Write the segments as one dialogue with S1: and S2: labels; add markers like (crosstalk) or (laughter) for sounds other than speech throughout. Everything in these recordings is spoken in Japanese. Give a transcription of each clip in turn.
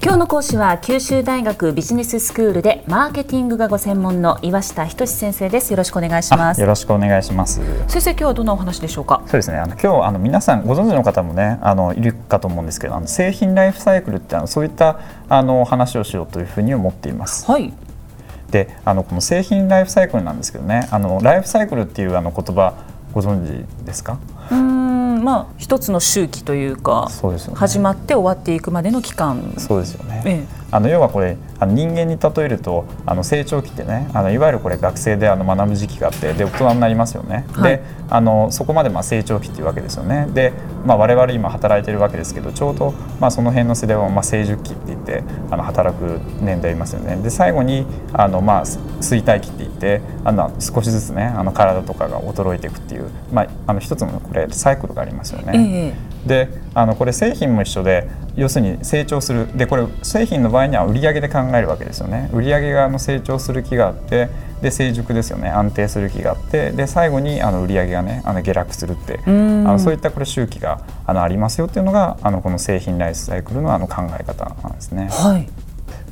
S1: 今日の講師は九州大学ビジネススクールでマーケティングがご専門の岩下仁先生です。よろしくお願いします。
S2: よろしくお願いします。
S1: 先生今日はどんなお話でしょうか？
S2: そうですね。あの今日あの皆さんご存知の方もねあのいるかと思うんですけどあの製品ライフサイクルってあのそういったあの話をしようというふうに思っています。
S1: はい。
S2: であのこの製品ライフサイクルなんですけどねあのライフサイクルっていうあの言葉ご存知ですか？
S1: うんまあ一つの周期というか
S2: そうですよ、ね、
S1: 始まって終わっていくまでの期間。
S2: そうですよね、
S1: ええ
S2: あの要はこれあの人間に例えるとあの成長期ってねあのいわゆるこれ学生であの学ぶ時期があってで大人になりますよね、
S1: はい。
S2: であのそこまでまあ成長期っていうわけですよね。で、まあ、我々今働いてるわけですけどちょうどまあその辺の世代はまあ成熟期って言ってあの働く年代いますよね。で最後にあのまあ衰退期って言ってあの少しずつねあの体とかが衰えていくっていう、まあ、あの一つのこれサイクルがありますよね。
S1: ええ
S2: であのこれ製品も一緒で要するに成長する。でこれ製品の場合には売上で考えるわけですよね。売上があの成長する気があってで成熟ですよね。安定する気があってで最後にあの売上がねあの下落するってあ
S1: ん。
S2: のそういったこれ周期があのありますよっていうのがあのこの製品ライフサイクルのあの考え方なんですね。
S1: はい。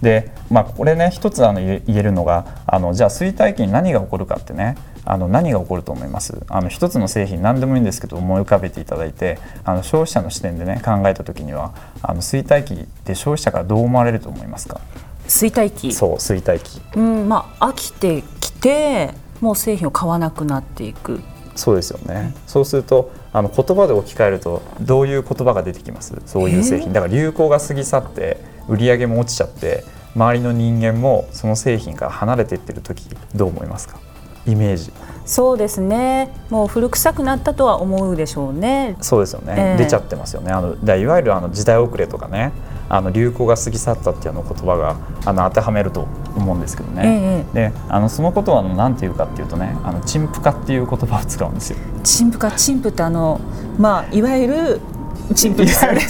S2: で、まあ、これね一つあの言え言えるのがあのじゃあ衰退期に何が起こるかってねあの何が起こると思います？あの一つの製品何でもいいんですけど思い浮かべていただいてあの消費者の視点でね考えた時にはあの衰退期って消費者からどう思われると思いますか？
S1: 衰退期
S2: そう衰退期
S1: うんまあ飽きてきてもう製品を買わなくなっていく。
S2: そうですよね。そうするとあの言葉で置き換えるとどういう言葉が出てきます？そういう製品。だから流行が過ぎ去って売り上げも落ちちゃって周りの人間もその製品から離れていってる時どう思いますか？イメージ。
S1: そうですね。もう古臭くなったとは思うでしょうね。
S2: そうですよね、
S1: ええ。
S2: 出ちゃってますよね。あのだいわゆるあの時代遅れとかね。あの流行が過ぎ去ったっていうあの言葉があの当てはめると思うんですけどね、であのそのことは何て言うかっていうとねあの陳腐化っていう言葉を使うんですよ。
S1: 陳腐か陳腐ってあのまあいわゆる陳腐
S2: い
S1: ですよね。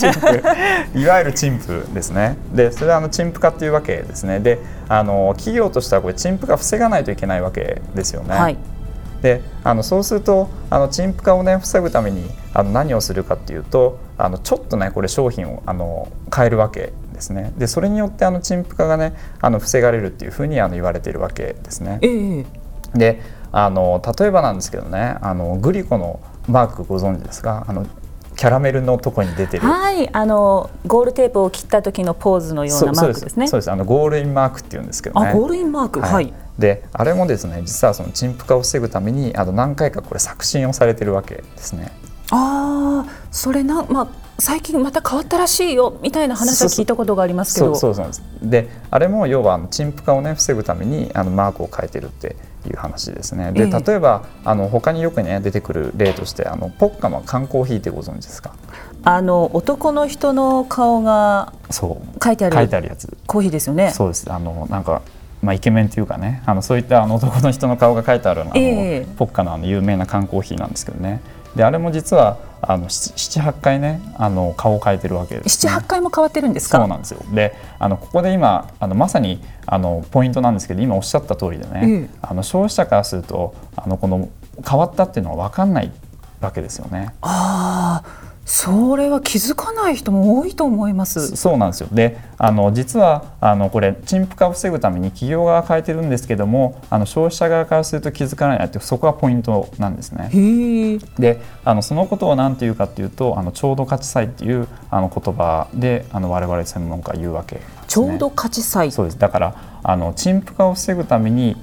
S2: い (laughs) わゆる陳腐ですね。でそれはあの陳腐化っていうわけですね。であの企業としてはこれ陳腐化防がないといけないわけですよね。
S1: はい。
S2: であのそうするとあの陳腐化をね防ぐためにあの何をするかっていうとあのちょっとねこれ商品をあの変えるわけですね。でそれによってあの陳腐化がねあの防がれるっていうふうにあの言われているわけですね。
S1: ええ。
S2: であの例えばなんですけどねあのグリコのマークご存知ですか？あのキャラメルのとこに出てる。
S1: はいあのゴールテープを切った時のポーズのようなマークですね。
S2: そうです。あのゴールインマークっていうんですけどね。
S1: あゴールインマーク。はい、
S2: であれもですね実はその陳腐化を防ぐためにあの何回かこれ作新をされてるわけですね。
S1: ああそれなまあ最近また変わったらしいよみたいな話は聞いたことがありますけど。
S2: そうそうそうなんです。であれも要は陳腐化をね防ぐためにあのマークを変えてるっていう話ですね。で
S1: ええ。
S2: 例えばあの他によくね出てくる例としてあのポッカの缶コーヒーってご存知ですか？
S1: あの男の人の顔が
S2: そう。
S1: 書いてある
S2: 書いてあるやつ。
S1: コーヒーですよね。
S2: そうです。あのなんかまあ、イケメンというかね。あのそういったあの男の人の顔が書いてあるあの、
S1: ええ。
S2: ポッカのあの有名な缶コーヒーなんですけどねであれも実はあの78回ねあの顔を変えてるわけです、ね、
S1: 78回も変わってるんですか？
S2: そうなんですよ。であのここで今あのまさにあのポイントなんですけど今おっしゃった通りでね、
S1: ええ。
S2: あの消費者からするとあのこの変わったっていうのは分かんないわけですよね。
S1: ああそれは気づかない人も多いと思います。
S2: そうなんですよ。であの実はあのこれ陳腐化を防ぐために企業側が変えてるんですけどもあの消費者側からすると気づかないってそこがポイントなんですね。であのそのことを何て言うかっていうとあのちょうど価値差異っていうあの言葉であの我々専門家は言うわけね、
S1: ちょうど価値差異
S2: そうです。だからあの陳腐化を防ぐために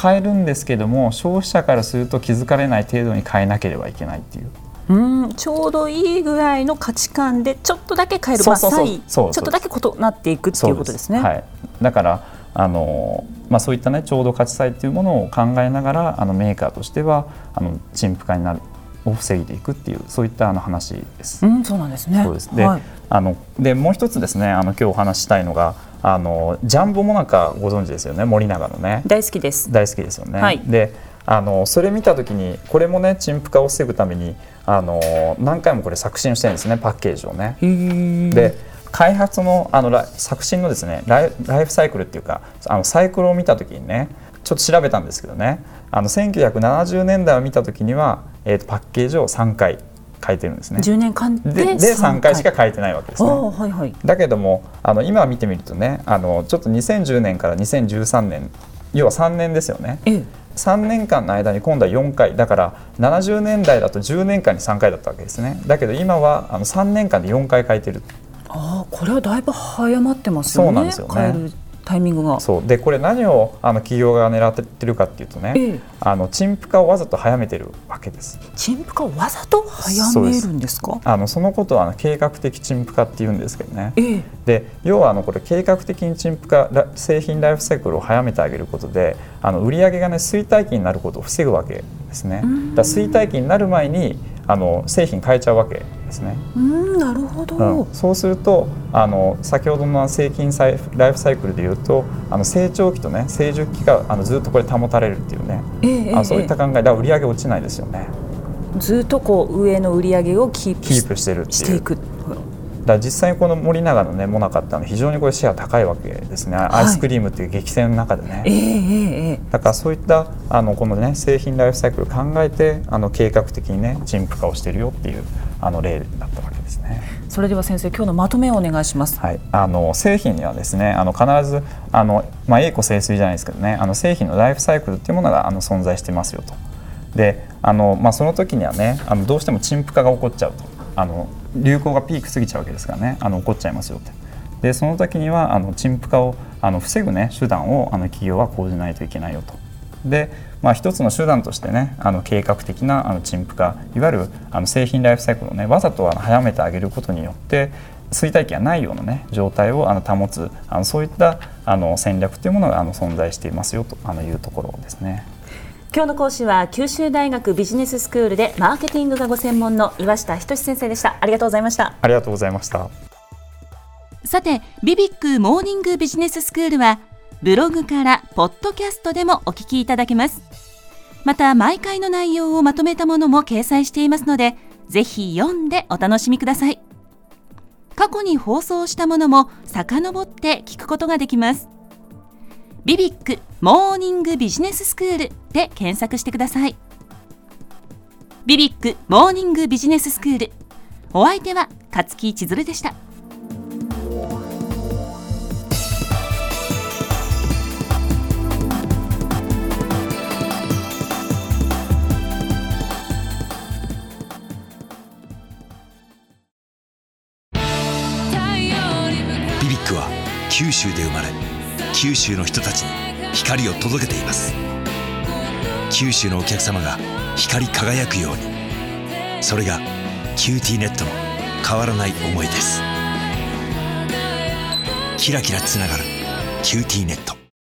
S2: 変えるんですけども消費者からすると気づかれない程度に変えなければいけないっていう
S1: うんちょうどいいぐらいの価値観でちょっとだけ変える
S2: そうそうそう
S1: まあ差異ちょっとだけ異なっていくっていうことですね。
S2: はい、だからあの、まあ、そういったねちょうど価値差異っていうものを考えながらあのメーカーとしてはあの陳腐化になるを防いでいくっていうそういったあの話です。
S1: うん、そうなんですね。
S2: そうですで,、
S1: はい、
S2: あのでもう一つですねあの今日お話ししたいのがあのジャンボモナカご存知ですよね森永のね
S1: 大好きです。
S2: 大好きですよね。
S1: はい
S2: であのそれ見た時にこれもね陳腐化を防ぐためにあの何回もこれ作新してるんですねパッケージをね。で開発のあのラ作新のですねライライフサイクルっていうかあのサイクルを見た時にねちょっと調べたんですけどねあの1970年代を見た時には、えーとパッケージを3回変えてるんですね。
S1: 10年間で
S2: でで3回しか変えてないわけですね。
S1: はいはい
S2: だけどもあの今見てみるとねあのちょっと2010年から2013年要は3年ですよね。
S1: ええ。
S2: 3年間の間に今度は4回。だから70年代だと10年間に3回だったわけですね。だけど今はあの3年間で4回変えてる。
S1: ああこれはだいぶ早まってますよね。
S2: そうなんですよね
S1: タイミングが。
S2: そう。でこれ何をあの企業が狙ってるかっていうとね、
S1: ええ。
S2: あの陳腐化をわざと早めてるわけです。
S1: 陳腐化をわざと早めるんですか？
S2: あのそのことはあの計画的陳腐化っていうんですけどね。
S1: ええ。
S2: で要はあのこれ計画的に陳腐化ら製品ライフサイクルを早めてあげることであの売上がね衰退期になることを防ぐわけですね。だ衰退期になる前にあの製品変えちゃうわけですね、
S1: うんなるほど、
S2: うん、そうするとあの先ほどの製品サイライフサイクルでいうとあの成長期とね成熟期があのずっとこれ保たれるっていうね、
S1: ええええ
S2: あそういった考えだから売上落ちないですよね。
S1: ずっとこう上の売り上げをキープし
S2: キープしてるっていう。
S1: していく
S2: だ実際にこの森永のねモナカってあの非常にこれシェア高いわけですね、アイスクリームっていう激戦の中でね、
S1: ええええええ。
S2: だからそういったあのこのね製品ライフサイクルを考えてあの計画的にね陳腐化をしてるよっていうあの例だったわけですね。
S1: それでは先生今日のまとめをお願いします。
S2: はい、あの製品にはですねあの必ずあの、まあ、栄枯盛衰じゃないですけどねあの製品のライフサイクルっていうものがあの存在してますよと。であの、まあ、その時にはねあのどうしても陳腐化が起こっちゃうと。あの流行がピーク過ぎちゃうわけですからねあの起こっちゃいますよって。でその時にはあの陳腐化をあの防ぐ、ね、手段をあの企業は講じないといけないよと。で、まあ、一つの手段としてねあの計画的なあの陳腐化いわゆるあの製品ライフサイクルをねわざとあの早めてあげることによって衰退期がないような、ね、状態をあの保つあのそういったあの戦略というものがあの存在していますよとあのいうところですね。
S1: 今日の講師は九州大学ビジネススクールでマーケティングがご専門の岩下仁先生でしたありがとうございました
S2: ありがとうございました。
S3: さて、ビビックモーニングビジネススクールは、ブログからポッドキャストでもお聞きいただけます。また、毎回の内容をまとめたものも掲載していますので、ぜひ読んでお楽しみください。過去に放送したものも遡って聞くことができます。ビビックモーニングビジネススクールで検索してください。ビビックモーニングビジネススクール。お相手は勝木千鶴でした。
S4: BBIQ は九州で生まれ九州の人たちに光を届けています。九州のお客様が光り輝くように。それが QTnet の変わらない思いです。キラキラつながる QTnet。